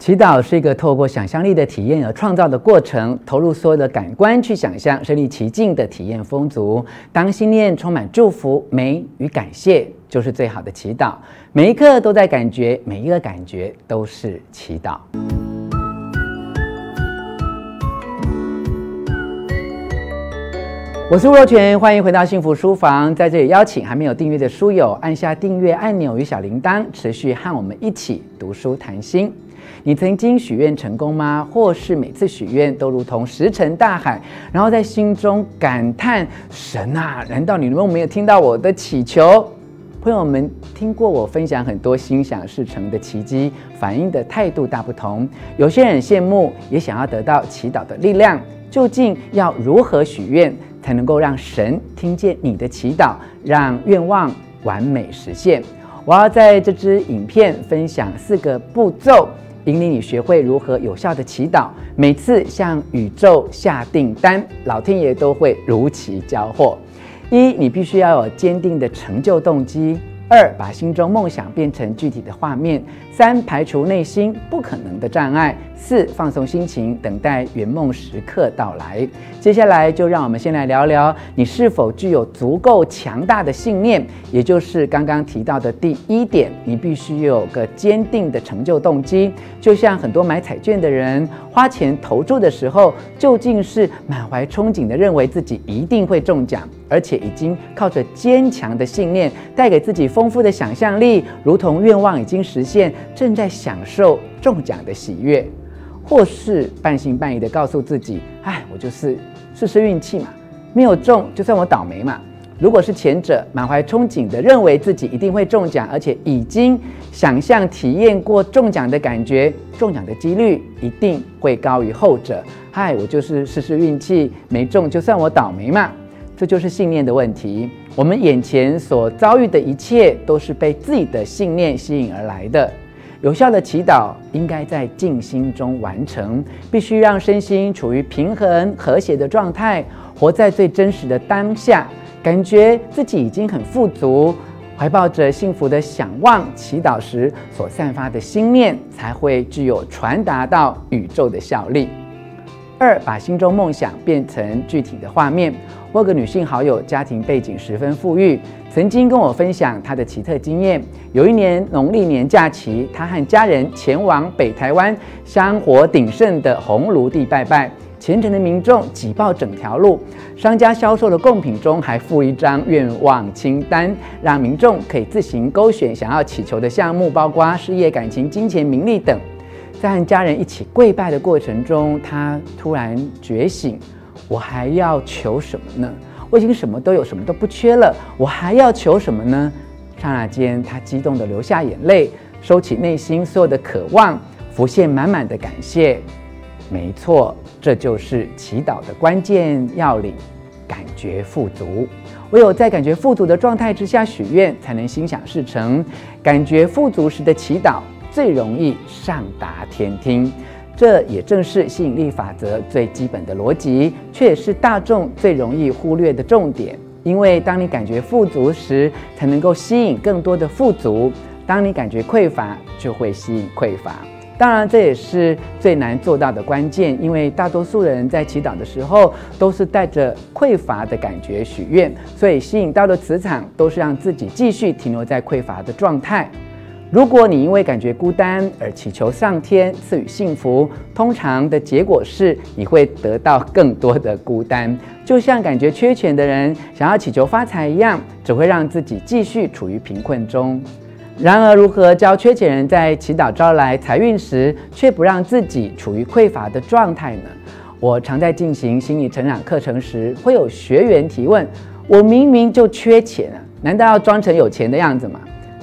祈祷是一个透过想象力的体验而创造的过程，投入所有的感官去想象，身临其境的体验丰足。当心念充满祝福、美与感谢，就是最好的祈祷。每一刻都在感觉，每一个感觉都是祈祷。我是吴若权，欢迎回到幸福书房，在这里邀请还没有订阅的书友按下订阅按钮与小铃铛，持续和我们一起读书谈心。你曾经许愿成功吗？或是每次许愿都如同石沉大海，然后在心中感叹：神啊，难道你们没有听到我的祈求？朋友们听过我分享很多心想事成的奇迹，反应的态度大不同。有些人羡慕，也想要得到祈祷的力量。究竟要如何许愿才能够让神听见你的祈祷，让愿望完美实现？我要在这支影片分享四个步骤。引领你学会如何有效的祈祷，每次向宇宙下订单，老天爷都会如期交货。一，你必须要有坚定的成就动机。二，把心中梦想变成具体的画面；三，排除内心不可能的障碍；四，放松心情，等待圆梦时刻到来。接下来，就让我们先来聊聊你是否具有足够强大的信念，也就是刚刚提到的第一点，你必须有个坚定的成就动机。就像很多买彩券的人花钱投注的时候，究竟是满怀憧憬的认为自己一定会中奖。而且已经靠着坚强的信念，带给自己丰富的想象力，如同愿望已经实现，正在享受中奖的喜悦；或是半信半疑的告诉自己：“哎，我就是试试运气嘛，没有中就算我倒霉嘛。”如果是前者，满怀憧憬的认为自己一定会中奖，而且已经想象体验过中奖的感觉，中奖的几率一定会高于后者。嗨，我就是试试运气，没中就算我倒霉嘛。这就是信念的问题。我们眼前所遭遇的一切，都是被自己的信念吸引而来的。有效的祈祷应该在静心中完成，必须让身心处于平衡和谐的状态，活在最真实的当下，感觉自己已经很富足，怀抱着幸福的想望，祈祷时所散发的心念才会具有传达到宇宙的效力。二，把心中梦想变成具体的画面。我有个女性好友，家庭背景十分富裕，曾经跟我分享她的奇特经验。有一年农历年假期，她和家人前往北台湾香火鼎盛的烘炉地拜拜，虔诚的民众挤爆整条路。商家销售的贡品中还附一张愿望清单，让民众可以自行勾选想要祈求的项目，包括事业、感情、金钱、名利等。在和家人一起跪拜的过程中，她突然觉醒：我还要求什么呢？我已经什么都有，什么都不缺了，我还要求什么呢？刹那间，他激动地流下眼泪，收起内心所有的渴望，浮现满满的感谢。没错，这就是祈祷的关键要领：感觉富足。唯有在感觉富足的状态之下许愿，才能心想事成。感觉富足时的祈祷。最容易上达天听，这也正是吸引力法则最基本的逻辑，却也是大众最容易忽略的重点。因为当你感觉富足时，才能够吸引更多的富足；当你感觉匮乏，就会吸引匮乏。当然，这也是最难做到的关键，因为大多数人在祈祷的时候都是带着匮乏的感觉许愿，所以吸引到的磁场都是让自己继续停留在匮乏的状态。如果你因为感觉孤单而祈求上天赐予幸福，通常的结果是你会得到更多的孤单。就像感觉缺钱的人想要祈求发财一样，只会让自己继续处于贫困中。然而，如何教缺钱人在祈祷招来财运时，却不让自己处于匮乏的状态呢？我常在进行心理成长课程时，会有学员提问：“我明明就缺钱啊，难道要装成有钱的样子吗？”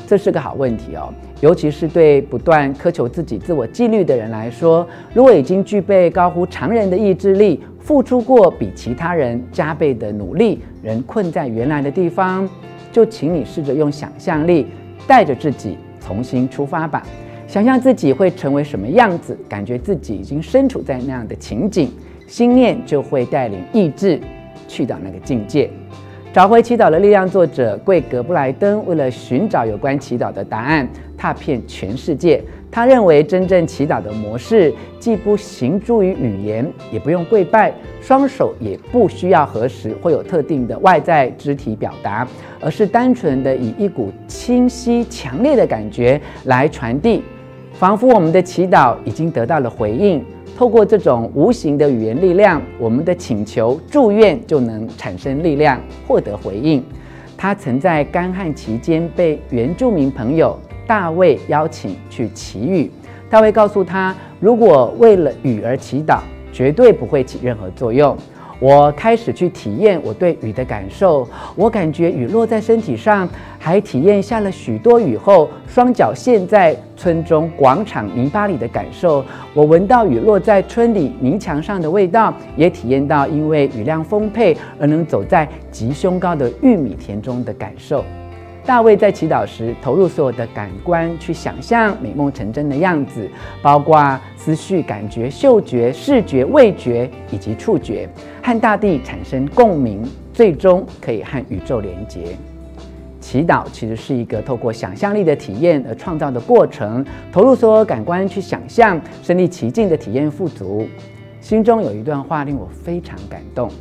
这是个好问题哦，尤其是对不断苛求自己自我纪律的人来说，如果已经具备高乎常人的意志力，付出过比其他人加倍的努力，仍困在原来的地方，就请你试着用想象力带着自己重新出发吧。想象自己会成为什么样子，感觉自己已经身处在那样的情景，心念就会带领意志去到那个境界。找回祈祷的力量，作者桂格布莱登为了寻找有关祈祷的答案，踏遍全世界。他认为，真正祈祷的模式，既不行诸于语言，也不用跪拜，双手也不需要合十，会有特定的外在肢体表达，而是单纯的以一股清晰、强烈的感觉来传递，仿佛我们的祈祷已经得到了回应。透过这种无形的语言力量，我们的请求、祝愿就能产生力量，获得回应。他曾在干旱期间被原住民朋友。大卫邀请去祈雨，大卫告诉他，如果为了雨而祈祷，绝对不会起任何作用。我开始去体验我对雨的感受，我感觉雨落在身体上，还体验下了许多雨后，双脚陷在村中广场泥巴里的感受。我闻到雨落在村里泥墙上的味道，也体验到因为雨量丰沛而能走在极胸高的玉米田中的感受。大卫在祈祷时，投入所有的感官去想象美梦成真的样子，包括思绪、感觉、嗅觉、视觉、味觉以及触觉，和大地产生共鸣，最终可以和宇宙连接。祈祷其实是一个透过想象力的体验而创造的过程，投入所有感官去想象，身临其境的体验富足。心中有一段话令我非常感动，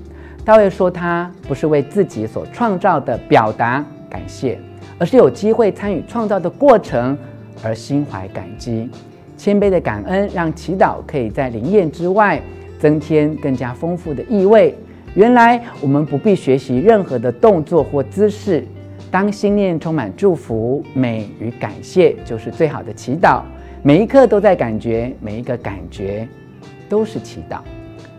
大卫说他不是为自己所创造的表达感谢。而是有机会参与创造的过程，而心怀感激、谦卑的感恩，让祈祷可以在灵验之外增添更加丰富的意味。原来我们不必学习任何的动作或姿势，当心念充满祝福、美与感谢，就是最好的祈祷。每一刻都在感觉，每一个感觉都是祈祷。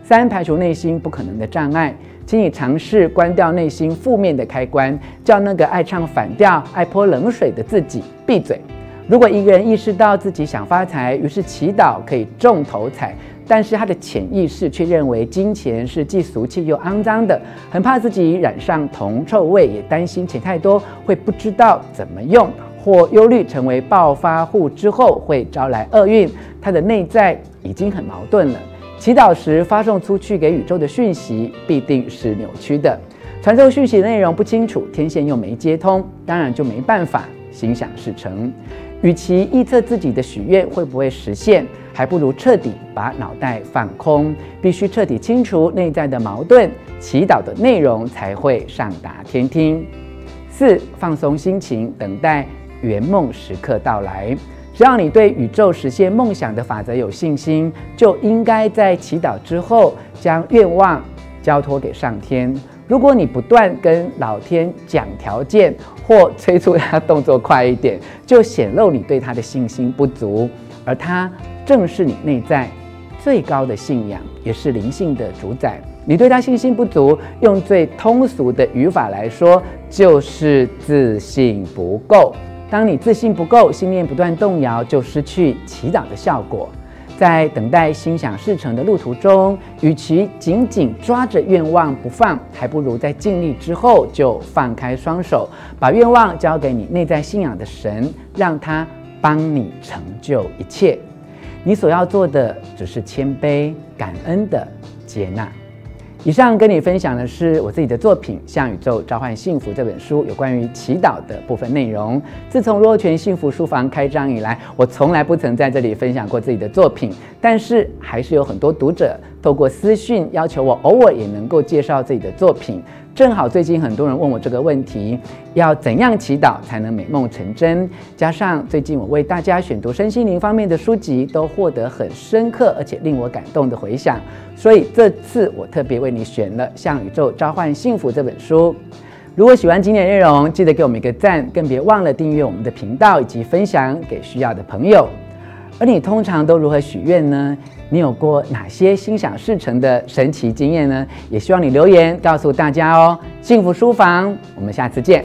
三、排除内心不可能的障碍。请你尝试关掉内心负面的开关，叫那个爱唱反调、爱泼冷水的自己闭嘴。如果一个人意识到自己想发财，于是祈祷可以中头彩，但是他的潜意识却认为金钱是既俗气又肮脏的，很怕自己染上铜臭味，也担心钱太多会不知道怎么用，或忧虑成为暴发户之后会招来厄运。他的内在已经很矛盾了。祈祷时发送出去给宇宙的讯息必定是扭曲的，传送讯息内容不清楚，天线又没接通，当然就没办法心想事成。与其臆测自己的许愿会不会实现，还不如彻底把脑袋放空，必须彻底清除内在的矛盾，祈祷的内容才会上达天听。四，放松心情，等待圆梦时刻到来。只要你对宇宙实现梦想的法则有信心，就应该在祈祷之后将愿望交托给上天。如果你不断跟老天讲条件或催促他动作快一点，就显露你对他的信心不足。而他正是你内在最高的信仰，也是灵性的主宰。你对他信心不足，用最通俗的语法来说，就是自信不够。当你自信不够，信念不断动摇，就失去祈祷的效果。在等待心想事成的路途中，与其紧紧抓着愿望不放，还不如在尽力之后就放开双手，把愿望交给你内在信仰的神，让他帮你成就一切。你所要做的，只是谦卑、感恩的接纳。以上跟你分享的是我自己的作品《向宇宙召唤幸福》这本书有关于祈祷的部分内容。自从若泉幸福书房开张以来，我从来不曾在这里分享过自己的作品，但是还是有很多读者透过私讯要求我偶尔也能够介绍自己的作品。正好最近很多人问我这个问题，要怎样祈祷才能美梦成真？加上最近我为大家选读身心灵方面的书籍，都获得很深刻而且令我感动的回响，所以这次我特别为你选了《向宇宙召唤幸福》这本书。如果喜欢今天的内容，记得给我们一个赞，更别忘了订阅我们的频道以及分享给需要的朋友。而你通常都如何许愿呢？你有过哪些心想事成的神奇经验呢？也希望你留言告诉大家哦。幸福书房，我们下次见。